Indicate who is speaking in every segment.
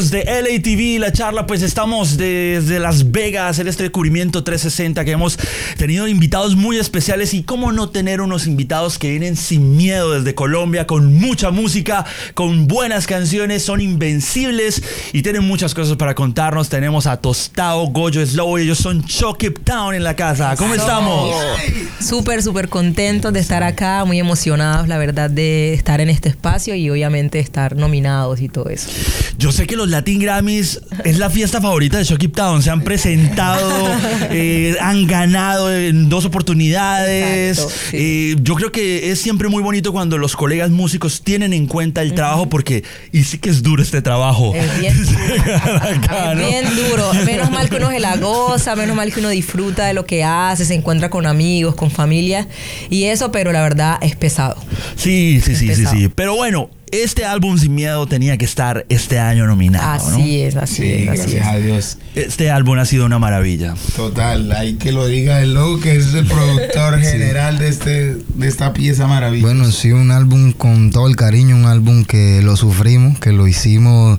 Speaker 1: Amigos de LATV, la charla, pues estamos desde Las Vegas en este descubrimiento 360 que hemos tenido invitados muy especiales y cómo no tener unos invitados que vienen sin miedo desde Colombia, con mucha música, con buenas canciones, son invencibles y tienen muchas cosas para contarnos. Tenemos a Tostado, Goyo, Slow, ellos son It Town en la casa. ¿Cómo estamos?
Speaker 2: Súper, súper contentos de estar acá, muy emocionados, la verdad, de estar en este espacio y obviamente estar nominados y todo eso.
Speaker 1: Yo sé que los Latin Grammys es la fiesta favorita de Shocky Town. Se han presentado, eh, han ganado en dos oportunidades. Eh, yo creo que es siempre muy bonito cuando los colegas músicos tienen en cuenta el trabajo porque, y sí que es duro este trabajo.
Speaker 2: Es bien duro. bien duro. Menos mal que uno se la goza, menos mal que uno disfruta de lo que hace, se encuentra con amigos, con familia y eso, pero la verdad es pesado.
Speaker 1: Sí, sí, sí, sí, sí. Pero bueno, este álbum Sin Miedo tenía que estar este año nominado.
Speaker 2: Así es, así es.
Speaker 3: Gracias a Dios.
Speaker 1: Este álbum ha sido una maravilla.
Speaker 3: Total, hay que lo diga el logo que es el productor general de, este, de esta pieza maravillosa.
Speaker 4: Bueno, sí, un álbum con todo el cariño, un álbum que lo sufrimos, que lo hicimos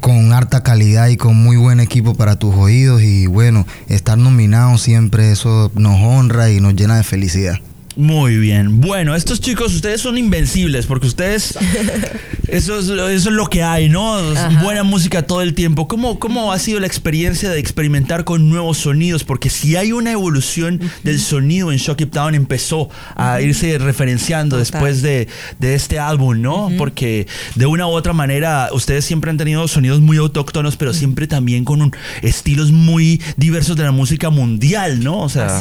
Speaker 4: con harta calidad y con muy buen equipo para tus oídos y bueno, estar nominado siempre eso nos honra y nos llena de felicidad.
Speaker 1: Muy bien. Bueno, estos chicos, ustedes son invencibles porque ustedes. Eso es, eso es lo que hay, ¿no? Buena música todo el tiempo. ¿Cómo, ¿Cómo ha sido la experiencia de experimentar con nuevos sonidos? Porque si hay una evolución del sonido en Shock It Down, empezó a irse referenciando después de, de, este álbum, ¿no? Porque de una u otra manera, ustedes siempre han tenido sonidos muy autóctonos, pero siempre también con un, estilos muy diversos de la música mundial, ¿no? O sea,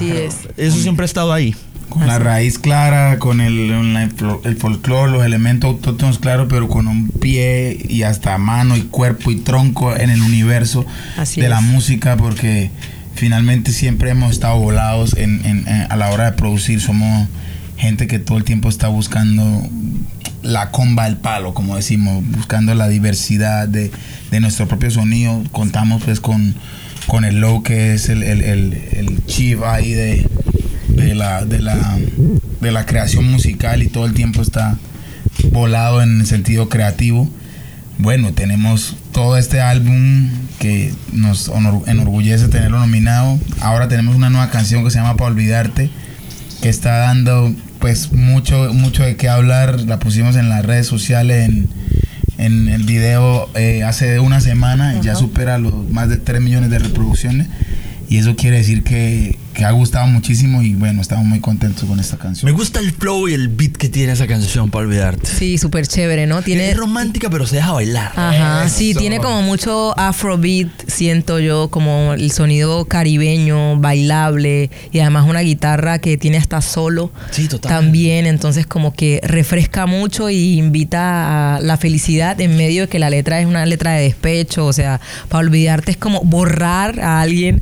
Speaker 1: eso siempre ha estado ahí
Speaker 3: con la raíz clara, con el, el, folclore, los elementos autóctonos claros, pero con un pie y hasta mano y cuerpo y tronco en el universo de la música, porque finalmente siempre hemos estado volados en, a la hora de producir. Somos gente que todo el tiempo está buscando la comba del palo, como decimos, buscando la diversidad de, de nuestro propio sonido. Contamos pues con, con el low que es el, el, el chief ahí de de la, de la, de la creación musical y todo el tiempo está volado en el sentido creativo. Bueno, tenemos todo este álbum que nos enorgullece tenerlo nominado. Ahora tenemos una nueva canción que se llama Para Olvidarte, que está dando pues mucho, mucho de qué hablar. La pusimos en las redes sociales, en, en el video eh, hace una semana, y ya supera los más de 3 millones de reproducciones. Y eso quiere decir que, que ha gustado muchísimo y bueno, estamos muy contentos con esta canción.
Speaker 1: Me gusta el flow y el beat que tiene esa canción para olvidarte.
Speaker 2: Sí, súper chévere, ¿no?
Speaker 1: Tiene... Es romántica, pero se deja bailar.
Speaker 2: Ajá, sí, tiene como mucho afrobeat, siento yo, como el sonido caribeño, bailable y además una guitarra que tiene hasta solo.
Speaker 1: Sí, total.
Speaker 2: También, entonces como que refresca mucho y invita a la felicidad en medio de que la letra es una letra de despecho, o sea, para olvidarte es como borrar a alguien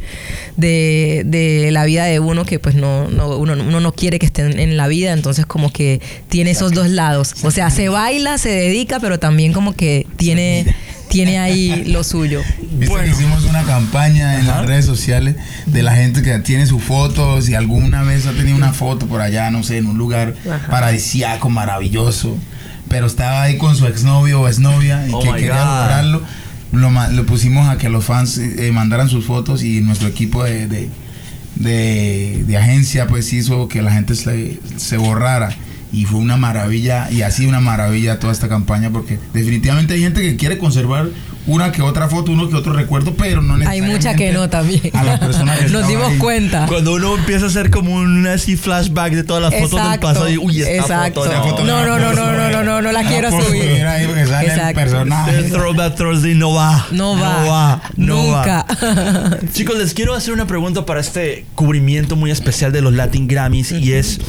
Speaker 2: de, de la la vida de uno que pues no, no uno, uno, no quiere que estén en la vida, entonces como que tiene esos dos lados. O sea, se baila, se dedica, pero también como que tiene tiene ahí lo suyo.
Speaker 3: Bueno. Hicimos una campaña en las redes sociales de la gente que tiene sus fotos y alguna vez ha tenido una foto por allá, no sé, en un lugar paradisíaco, maravilloso, pero estaba ahí con su exnovio o exnovia y oh que quería lograrlo. Lo, pusimos a que los fans eh, mandaran sus fotos y nuestro equipo de de, de agencia pues hizo que la gente se, se borrara y fue una maravilla y así una maravilla toda esta campaña porque definitivamente hay gente que quiere conservar una que otra foto, uno que otro recuerdo, pero no
Speaker 2: necesariamente. Hay mucha que no también. A las personas que Nos dimos cuenta.
Speaker 1: Cuando uno empieza a hacer como un así flashback de todas las fotos del pasado y uy, esta
Speaker 2: Exacto.
Speaker 1: foto,
Speaker 2: no, no, no, no, no, no, no, no, la quiero subir.
Speaker 3: Ahí porque sale Exacto. el personaje.
Speaker 1: Throwback Thursday no va.
Speaker 2: No va. No va. Nunca.
Speaker 1: Chicos, les quiero hacer una pregunta para este cubrimiento muy especial de los Latin Grammys y es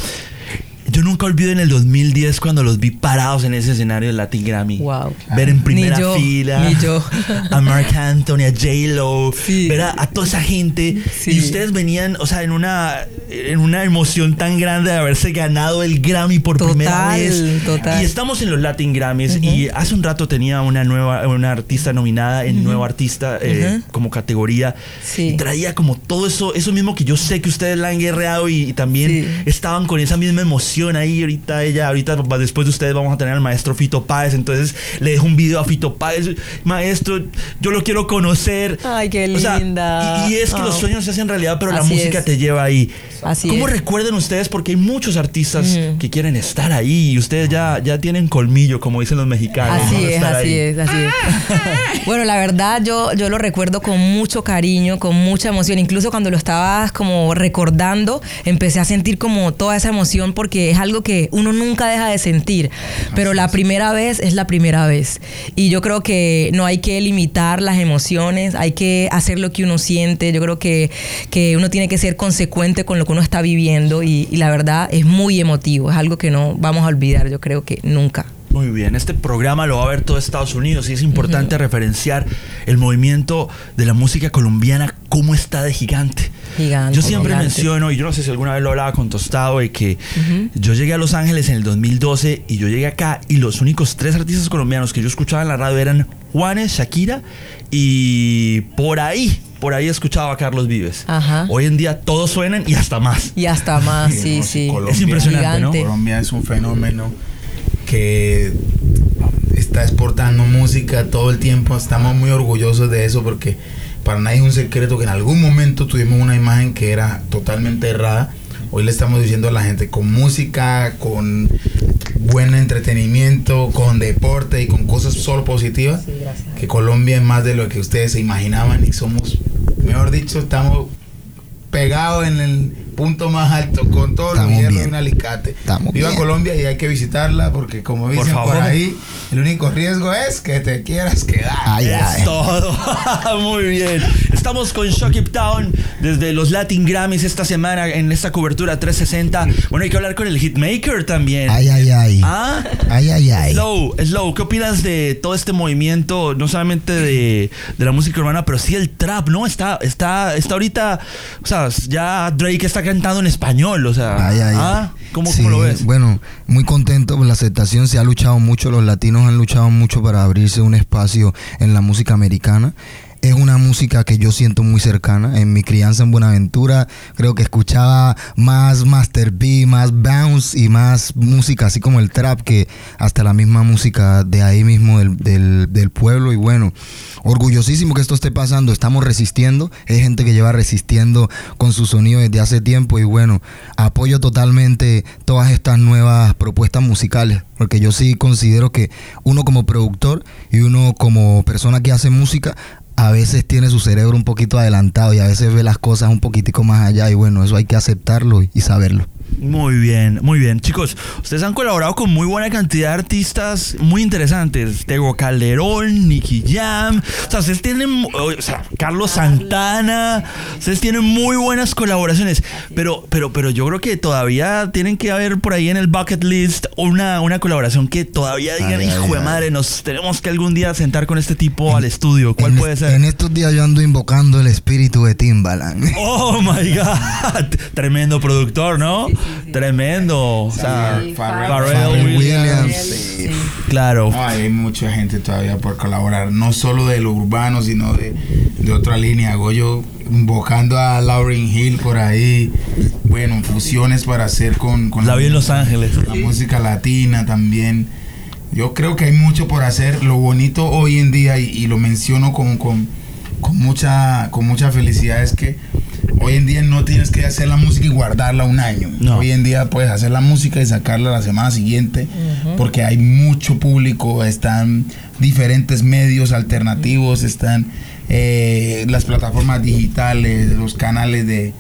Speaker 1: yo nunca olvido en el 2010 cuando los vi parados en ese escenario del Latin Grammy.
Speaker 2: Wow.
Speaker 1: Ver en primera fila
Speaker 2: ni yo.
Speaker 1: a Mark Anthony, a J-Lo, ver a, toda esa gente. Y ustedes venían, o sea, en una, en una emoción tan grande de haberse ganado el Grammy por primera vez.
Speaker 2: Total.
Speaker 1: Y estamos en los Latin Grammys y hace un rato tenía una nueva, una artista nominada en Nuevo Artista eh, como categoría. Y traía como todo eso, eso mismo que yo sé que ustedes la han guerreado y, también estaban con esa misma emoción ahí. Ahorita ella, ahorita después de ustedes vamos a tener al maestro Fito Páez. Entonces le dejo un video a Fito Páez. Maestro, yo lo quiero conocer.
Speaker 2: Ay, qué linda.
Speaker 1: y, es que los sueños se hacen realidad, pero la música te lleva ahí. Así ¿Cómo recuerden ustedes? Porque hay muchos artistas que quieren estar ahí y ustedes ya, ya tienen colmillo, como dicen los mexicanos.
Speaker 2: Así es, así es, así es. bueno, la verdad yo, yo lo recuerdo con mucho cariño, con mucha emoción. Incluso cuando lo estabas como recordando, empecé a sentir como toda esa emoción porque es algo que uno nunca deja de sentir. Pero la primera vez es la primera vez. Y yo creo que no hay que limitar las emociones, hay que hacer lo que uno siente. Yo creo que, que uno tiene que ser consecuente con lo que uno está viviendo y, y la verdad es muy emotivo. Es algo que no vamos a olvidar, yo creo que nunca.
Speaker 1: Muy bien, este programa lo va a ver todo Estados Unidos y es importante referenciar el movimiento de la música colombiana, cómo está de gigante.
Speaker 2: Gigante.
Speaker 1: Yo siempre menciono, y yo no sé si alguna vez lo hablaba con Tostado, de que yo llegué a Los Ángeles en el 2012 y yo llegué acá y los únicos tres artistas colombianos que yo escuchaba en la radio eran Juanes, Shakira y por ahí, por ahí escuchaba a Carlos Vives. Hoy en día todos suenan y hasta más.
Speaker 2: Y hasta más, sí, sí.
Speaker 1: es impresionante, ¿no?
Speaker 3: Colombia es un fenómeno que está exportando música todo el tiempo. Estamos muy orgullosos de eso porque para nadie es un secreto que en algún momento tuvimos una imagen que era totalmente errada. Hoy le estamos diciendo a la gente con música, con buen entretenimiento, con deporte y con cosas solo positivas, que Colombia es más de lo que ustedes se imaginaban y somos, mejor dicho, estamos pegados en el punto más alto con todo el hierro de un alicate. Viva Colombia y hay que visitarla porque como dicen por, ahí, el único riesgo es que te quieras quedar.
Speaker 1: es todo. Muy bien. Estamos con Shock Town desde los Latin Grammys esta semana en esta cobertura 360. Bueno, hay que hablar con el hitmaker también.
Speaker 4: Ay, ay, ay. ¿Ah? Ay, ay, ay.
Speaker 1: Slow, Slow, ¿qué opinas de todo este movimiento, no solamente de, de la música urbana, pero sí el trap, ¿no? Está, está, está ahorita, o sea, ya Drake está cantado en español, o sea. ¿ah? ¿Cómo, lo ves?
Speaker 4: Bueno, muy contento por la aceptación. Se ha luchado mucho, los latinos han luchado mucho para abrirse un espacio en la música americana es una música que yo siento muy cercana. En mi crianza en Buenaventura creo que escuchaba más Master B, más bounce y más música así como el trap que hasta la misma música de ahí mismo del, del, pueblo. Y bueno, orgullosísimo que esto esté pasando. Estamos resistiendo. Hay gente que lleva resistiendo con su sonido desde hace tiempo. Y bueno, apoyo totalmente todas estas nuevas propuestas musicales. Porque yo sí considero que uno como productor y uno como persona que hace música a veces tiene su cerebro un poquito adelantado y a veces ve las cosas un poquitico más allá y bueno, eso hay que aceptarlo y saberlo.
Speaker 1: Muy bien, muy bien. Chicos, ustedes han colaborado con muy buena cantidad de artistas muy interesantes. Tego Calderón, Nicky Jam. O sea, ustedes tienen, o sea, Carlos Santana. Ustedes tienen muy buenas colaboraciones. Pero, pero, pero yo creo que todavía tienen que haber por ahí en el bucket list una, una colaboración que todavía digan, hijo de madre, nos tenemos que algún día sentar con este tipo al estudio. ¿Cuál puede ser?
Speaker 4: En estos días yo ando invocando el espíritu de Timbaland.
Speaker 1: Oh my God. Tremendo productor, ¿no? Tremendo. o sea,
Speaker 3: Williams. Claro. hay mucha gente todavía por colaborar, no solo de lo urbano, sino de, de otra línea. Hago yo invocando a Lauryn Hill por ahí. Bueno, fusiones para hacer con,
Speaker 1: la, vi en Los Ángeles.
Speaker 3: La música latina también. Yo creo que hay mucho por hacer. Lo bonito hoy en día, y, lo menciono con, con, con, mucha, con mucha felicidad, es que Hoy en día no tienes que hacer la música y guardarla un año. Hoy en día puedes hacer la música y sacarla la semana siguiente porque hay mucho público, están diferentes medios alternativos, están eh, las plataformas digitales, los canales de,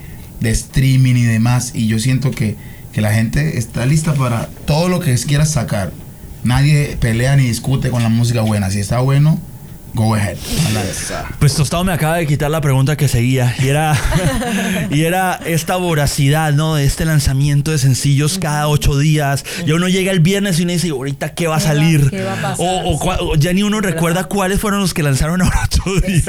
Speaker 3: streaming y demás. Y yo siento que, que la gente está lista para todo lo que quieras sacar. Nadie pelea ni discute con la música buena. Si está bueno, Go ahead.
Speaker 1: Pues Tostado me acaba de quitar la pregunta que seguía y era, y era esta voracidad, ¿no? De este lanzamiento de sencillos cada ocho días. Y uno llega el viernes y uno dice, ¿ahorita qué va a salir? ¿Qué va a pasar? O, ya ni uno recuerda cuáles fueron los que lanzaron ahora ocho días.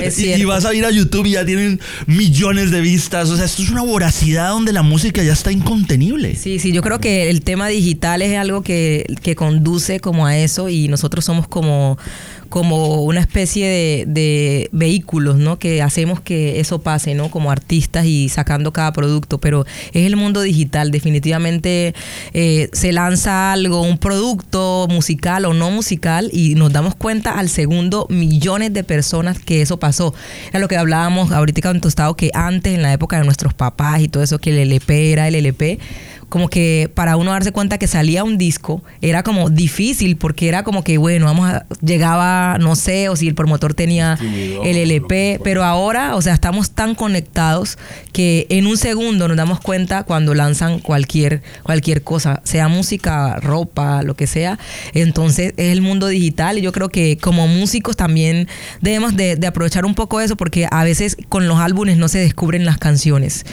Speaker 1: Es cierto, Y, vas a ir a YouTube y ya tienen millones de vistas. O sea, esto es una voracidad donde la música ya está incontenible.
Speaker 2: Sí, sí, yo creo que el tema digital es algo que, que conduce como a eso y nosotros somos como como una especie de, de, vehículos, ¿no? Que hacemos que eso pase, ¿no? Como artistas y sacando cada producto, pero es el mundo digital, definitivamente eh, se lanza algo, un producto musical o no musical y nos damos cuenta al segundo millones de personas que eso pasó. Era lo que hablábamos ahorita en Tostado que antes, en la época de nuestros papás y todo eso, que el LP era el LP, como que para uno darse cuenta que salía un disco era como difícil porque era como que bueno vamos a, llegaba no sé o si el promotor tenía el LP pero ahora o sea estamos tan conectados que en un segundo nos damos cuenta cuando lanzan cualquier cualquier cosa sea música ropa lo que sea. Entonces es el mundo digital y yo creo que como músicos también debemos de, aprovechar un poco eso porque a veces con los álbumes no se descubren las canciones.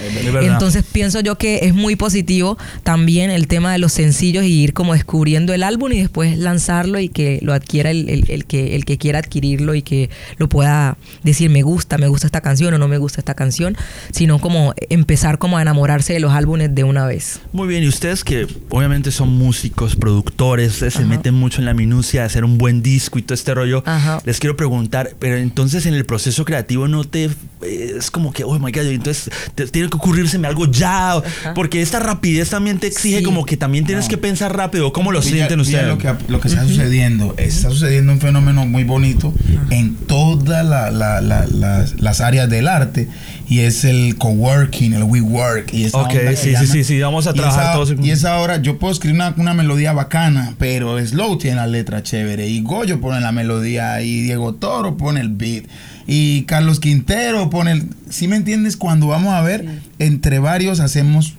Speaker 2: Entonces pienso yo que es muy positivo también el tema de los sencillos y ir como descubriendo el álbum y después lanzarlo y que lo adquiera el, el, que, el que quiera adquirirlo y que lo pueda decir me gusta, me gusta esta canción o no me gusta esta canción, sino como empezar como a enamorarse de los álbumes de una vez.
Speaker 1: Muy bien, y ustedes que obviamente son músicos, productores, ustedes se meten mucho en la minucia de hacer un buen disco y todo este rollo, les quiero preguntar, pero entonces en el proceso creativo no te es como que, oh my god, entonces tiene que ocurrírseme algo ya, porque esta rapidez también te exige como que también tienes que pensar rápido. ¿Cómo lo sienten ustedes?
Speaker 3: Lo que, lo que está sucediendo, está sucediendo un fenómeno muy bonito en todas las áreas del arte y es el coworking, el we work. Y
Speaker 1: ok, sí, sí, sí, sí, vamos a trabajar
Speaker 3: todos. Y es ahora, yo puedo escribir una, una, melodía bacana, pero Slow tiene la letra chévere y Goyo pone la melodía y Diego Toro pone el beat y Carlos Quintero pone el... ¿Sí me entiendes? Cuando vamos a ver, entre varios hacemos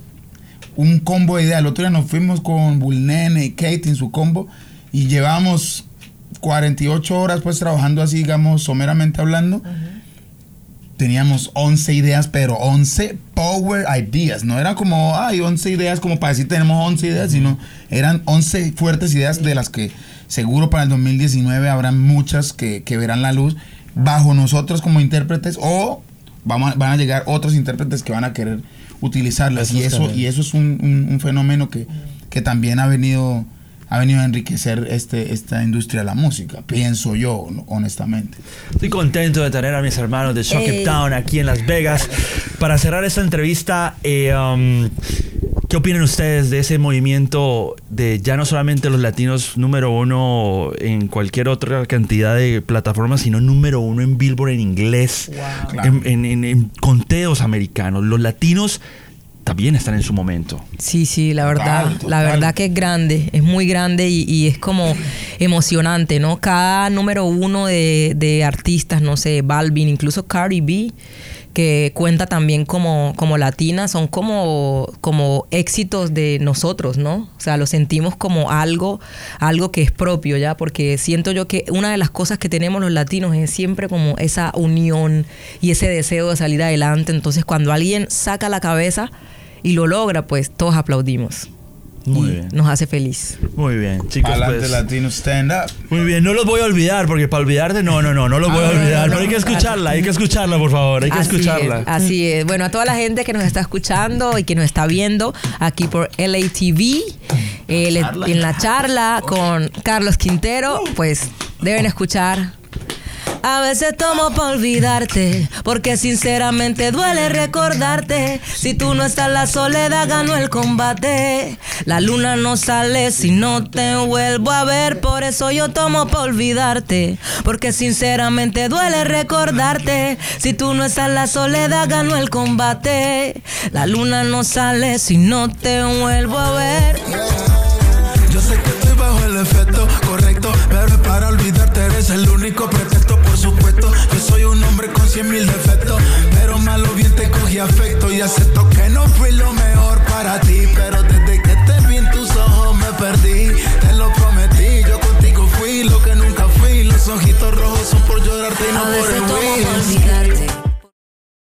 Speaker 3: un combo de ideas. El otro día nos fuimos con Bullnene y Kate en su combo y llevamos 48 horas pues trabajando así, digamos, someramente hablando. Teníamos 11 ideas, pero 11 power ideas. No era como, hay 11 ideas como para decir tenemos 11 ideas, sino eran 11 fuertes ideas de las que seguro para el 2019 habrán muchas que, que verán la luz bajo nosotros como intérpretes o vamos van a llegar otros intérpretes que van a querer utilizarlas. y, eso, y eso es un, fenómeno que, que, también ha venido, ha venido a enriquecer este, esta industria de la música, pienso yo, honestamente.
Speaker 1: Estoy contento de tener a mis hermanos de Shock Town aquí en Las Vegas. Para cerrar esta entrevista, eh, um, ¿Qué opinan ustedes de ese movimiento de ya no solamente los latinos número uno en cualquier otra cantidad de plataformas, sino número uno en Billboard en inglés, en, conteos americanos? Los latinos también están en su momento.
Speaker 2: Sí, sí, la verdad, la verdad que es grande, es muy grande y, es como emocionante, ¿no? Cada número uno de, de artistas, no sé, Balvin, incluso Cardi B que cuenta también como, como latina, son como, como éxitos de nosotros, ¿no? O sea, lo sentimos como algo, algo que es propio, ¿ya? Porque siento yo que una de las cosas que tenemos los latinos es siempre como esa unión y ese deseo de salir adelante. Entonces, cuando alguien saca la cabeza y lo logra, pues todos aplaudimos. Muy bien. Nos hace feliz.
Speaker 1: Muy bien, chicos.
Speaker 3: Adelante pues. Latino Stand Up.
Speaker 1: Muy bien, no los voy a olvidar porque para olvidarte, no, no, no, no los voy a ah, olvidar. pero hay que escucharla, hay que escucharla, por favor, hay que escucharla.
Speaker 2: así es. Bueno, a toda la gente que nos está escuchando y que nos está viendo aquí por LATV, eh, en la charla con Carlos Quintero, pues deben escuchar a veces tomo por olvidarte, porque sinceramente duele recordarte. Si tú no estás, la soledad ganó el combate. La luna no sale si no te vuelvo a ver, por eso yo tomo por olvidarte, porque sinceramente duele recordarte. Si tú no estás, la soledad ganó el combate. La luna no sale si no te vuelvo a ver.
Speaker 5: Yo sé que estoy bajo el efecto correcto, pero para olvidarte eres el único pretexto supuesto. Yo soy un hombre con cien mil defectos, pero malo bien te cogí afecto y acepto que no fui lo mejor para ti. Pero desde que te vi en tus ojos me perdí, te lo prometí. Yo contigo fui lo que nunca fui. Los ojitos rojos son por llorarte y no por